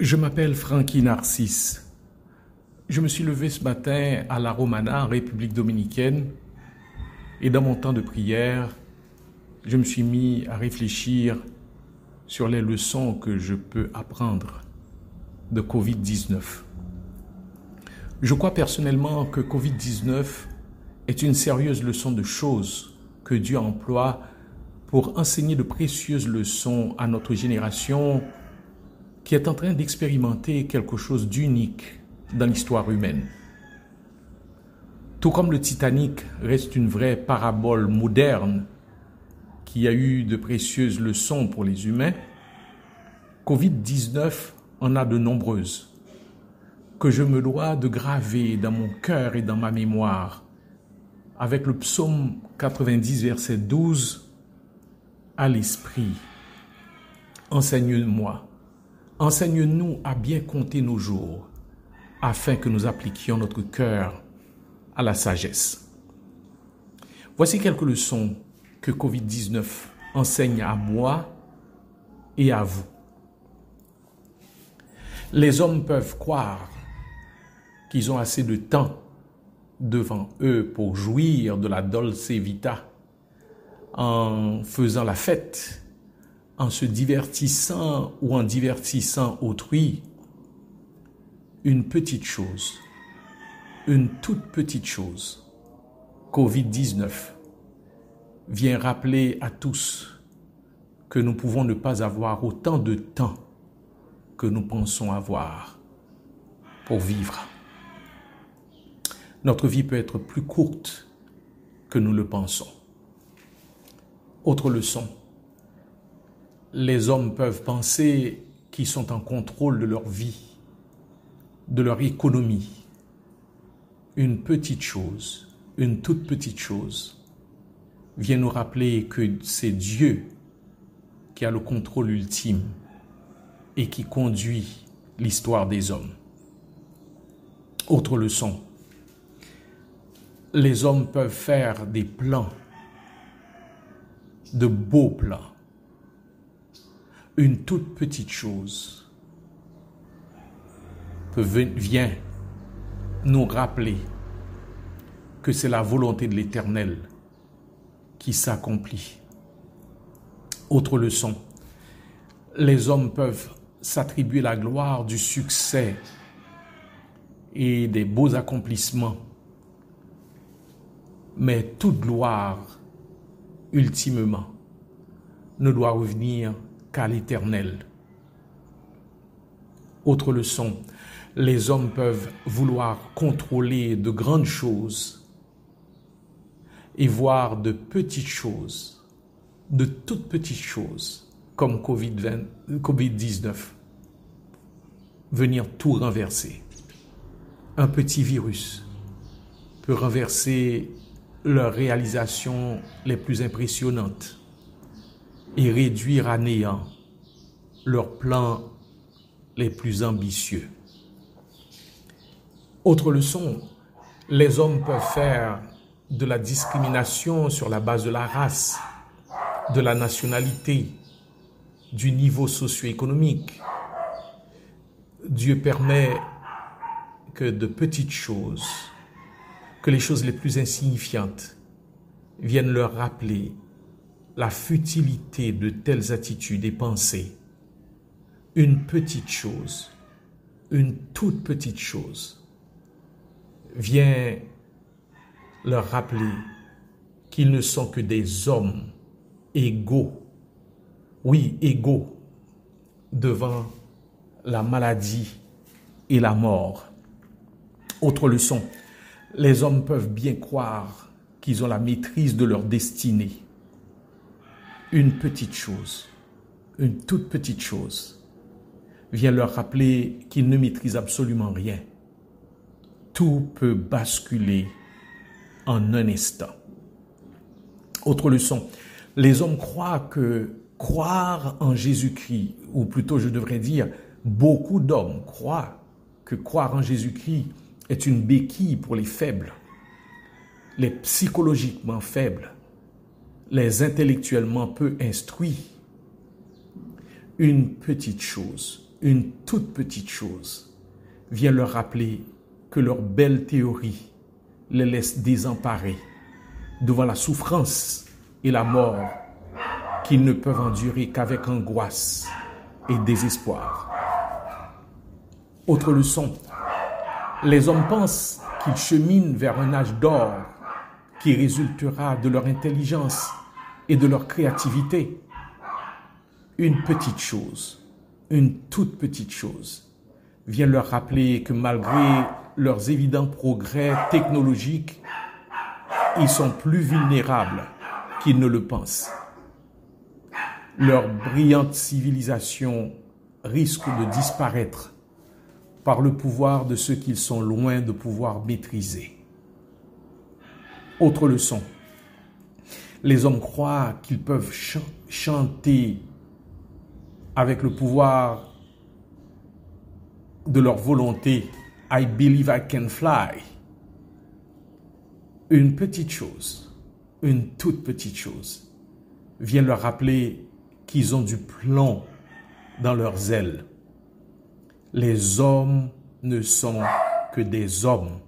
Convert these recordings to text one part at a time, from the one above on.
Je m'appelle Frankie Narcisse. Je me suis levé ce matin à la Romana, en République dominicaine, et dans mon temps de prière, je me suis mis à réfléchir sur les leçons que je peux apprendre de Covid-19. Je crois personnellement que Covid-19 est une sérieuse leçon de choses que Dieu emploie pour enseigner de précieuses leçons à notre génération qui est en train d'expérimenter quelque chose d'unique dans l'histoire humaine. Tout comme le Titanic reste une vraie parabole moderne qui a eu de précieuses leçons pour les humains, Covid-19 en a de nombreuses que je me dois de graver dans mon cœur et dans ma mémoire avec le psaume 90 verset 12 à l'esprit. Enseigne-moi Enseigne-nous à bien compter nos jours, afin que nous appliquions notre cœur à la sagesse. Voici quelques leçons que Covid-19 enseigne à moi et à vous. Les hommes peuvent croire qu'ils ont assez de temps devant eux pour jouir de la dolce vita en faisant la fête en se divertissant ou en divertissant autrui, une petite chose, une toute petite chose, Covid-19, vient rappeler à tous que nous pouvons ne pas avoir autant de temps que nous pensons avoir pour vivre. Notre vie peut être plus courte que nous le pensons. Autre leçon, les hommes peuvent penser qu'ils sont en contrôle de leur vie, de leur économie. Une petite chose, une toute petite chose, vient nous rappeler que c'est Dieu qui a le contrôle ultime et qui conduit l'histoire des hommes. Autre leçon, les hommes peuvent faire des plans, de beaux plans, une toute petite chose vient nous rappeler que c'est la volonté de l'Éternel qui s'accomplit. Autre leçon, les hommes peuvent s'attribuer la gloire du succès et des beaux accomplissements, mais toute gloire, ultimement, ne doit revenir qu'à l'Éternel. Autre leçon, les hommes peuvent vouloir contrôler de grandes choses et voir de petites choses, de toutes petites choses, comme Covid-19, venir tout renverser. Un petit virus peut renverser leurs réalisations les plus impressionnantes et réduire à néant leurs plans les plus ambitieux. Autre leçon, les hommes peuvent faire de la discrimination sur la base de la race, de la nationalité, du niveau socio-économique. Dieu permet que de petites choses, que les choses les plus insignifiantes viennent leur rappeler la futilité de telles attitudes et pensées, une petite chose, une toute petite chose, vient leur rappeler qu'ils ne sont que des hommes égaux, oui, égaux, devant la maladie et la mort. Autre leçon, les hommes peuvent bien croire qu'ils ont la maîtrise de leur destinée une petite chose, une toute petite chose, vient leur rappeler qu'ils ne maîtrisent absolument rien. Tout peut basculer en un instant. Autre leçon, les hommes croient que croire en Jésus-Christ, ou plutôt je devrais dire, beaucoup d'hommes croient que croire en Jésus-Christ est une béquille pour les faibles, les psychologiquement faibles, les intellectuellement peu instruits, une petite chose, une toute petite chose vient leur rappeler que leur belle théorie les laisse désemparés devant la souffrance et la mort qu'ils ne peuvent endurer qu'avec angoisse et désespoir. Autre leçon, les hommes pensent qu'ils cheminent vers un âge d'or qui résultera de leur intelligence et de leur créativité. Une petite chose, une toute petite chose, vient leur rappeler que malgré leurs évidents progrès technologiques, ils sont plus vulnérables qu'ils ne le pensent. Leur brillante civilisation risque de disparaître par le pouvoir de ceux qu'ils sont loin de pouvoir maîtriser. Autre leçon. Les hommes croient qu'ils peuvent chanter avec le pouvoir de leur volonté. I believe I can fly. Une petite chose, une toute petite chose, vient leur rappeler qu'ils ont du plomb dans leurs ailes. Les hommes ne sont que des hommes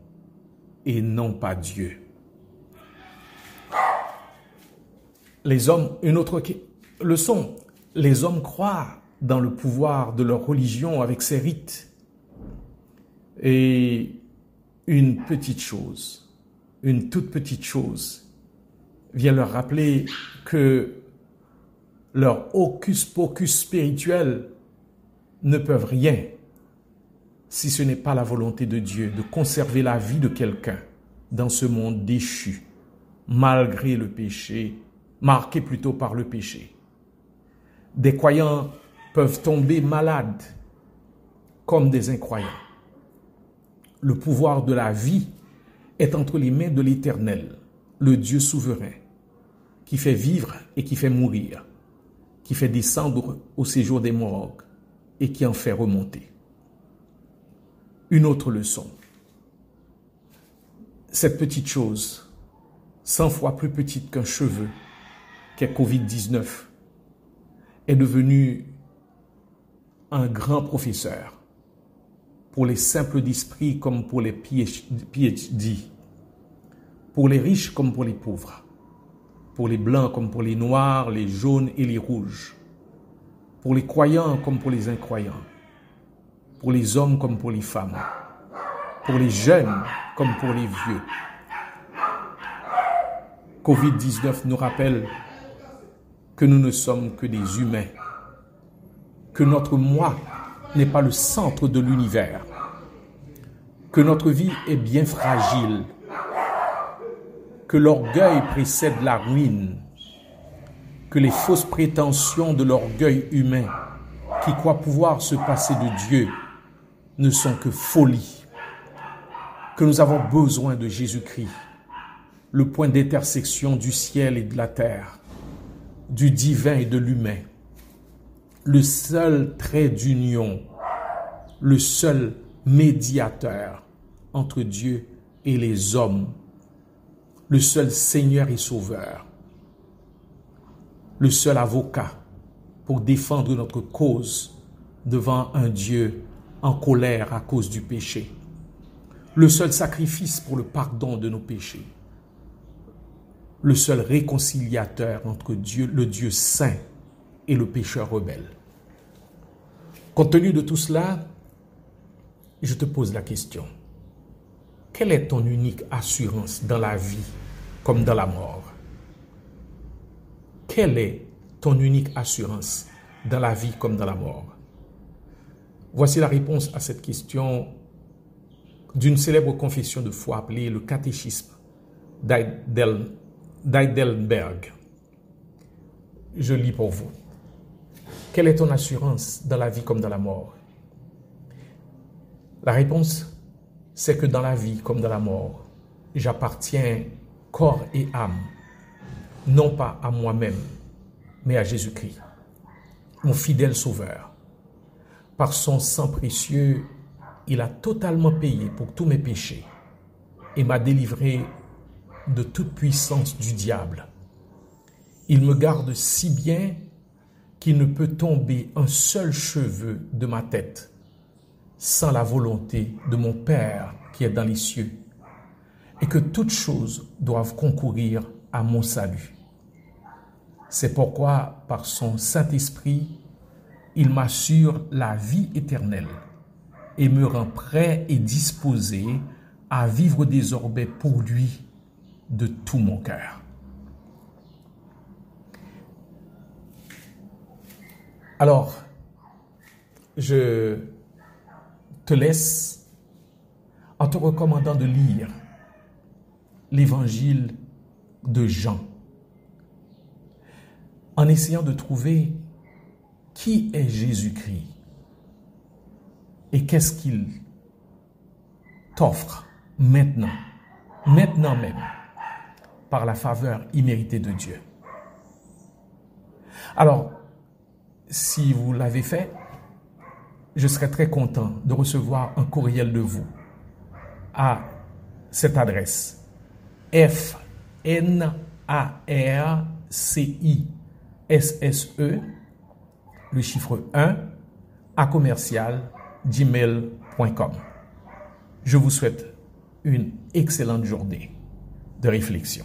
et non pas Dieu. Les hommes, une autre leçon, les hommes croient dans le pouvoir de leur religion avec ses rites. Et une petite chose, une toute petite chose, vient leur rappeler que leur hocus pocus spirituel ne peuvent rien si ce n'est pas la volonté de Dieu de conserver la vie de quelqu'un dans ce monde déchu, malgré le péché, marqué plutôt par le péché. Des croyants peuvent tomber malades comme des incroyants. Le pouvoir de la vie est entre les mains de l'Éternel, le Dieu souverain, qui fait vivre et qui fait mourir, qui fait descendre au séjour des morts et qui en fait remonter. Une autre leçon. Cette petite chose, cent fois plus petite qu'un cheveu, qu'est Covid-19, est devenue un grand professeur pour les simples d'esprit comme pour les PhD, pour les riches comme pour les pauvres, pour les blancs comme pour les noirs, les jaunes et les rouges, pour les croyants comme pour les incroyants, pour les hommes comme pour les femmes, pour les jeunes comme pour les vieux. Covid-19 nous rappelle que nous ne sommes que des humains, que notre moi n'est pas le centre de l'univers, que notre vie est bien fragile, que l'orgueil précède la ruine, que les fausses prétentions de l'orgueil humain qui croit pouvoir se passer de Dieu ne sont que folie, que nous avons besoin de Jésus-Christ, le point d'intersection du ciel et de la terre, du divin et de l'humain, le seul trait d'union, le seul médiateur entre Dieu et les hommes, le seul Seigneur et Sauveur, le seul avocat pour défendre notre cause devant un Dieu en colère à cause du péché, le seul sacrifice pour le pardon de nos péchés, le seul réconciliateur entre Dieu, le Dieu saint et le pécheur rebelle. Compte tenu de tout cela, je te pose la question. Quelle est ton unique assurance dans la vie comme dans la mort? Quelle est ton unique assurance dans la vie comme dans la mort? Voici la réponse à cette question d'une célèbre confession de foi appelée le catéchisme d'Aidel d'Heidelberg. Je lis pour vous. Quelle est ton assurance dans la vie comme dans la mort? La réponse, c'est que dans la vie comme dans la mort, j'appartiens corps et âme, non pas à moi-même, mais à Jésus-Christ, mon fidèle Sauveur. Par son sang précieux, il a totalement payé pour tous mes péchés et m'a délivré de toute puissance du diable. Il me garde si bien qu'il ne peut tomber un seul cheveu de ma tête sans la volonté de mon Père qui est dans les cieux, et que toutes choses doivent concourir à mon salut. C'est pourquoi, par son Saint-Esprit, il m'assure la vie éternelle et me rend prêt et disposé à vivre désormais pour lui de tout mon cœur. Alors, je te laisse en te recommandant de lire l'évangile de Jean, en essayant de trouver qui est Jésus-Christ et qu'est-ce qu'il t'offre maintenant, maintenant même, par la faveur imméritée de Dieu. Alors, si vous l'avez fait, je serais très content de recevoir un courriel de vous à cette adresse F N A R C I S S E le chiffre 1 à commercial gmail.com. Je vous souhaite une excellente journée de réflexion.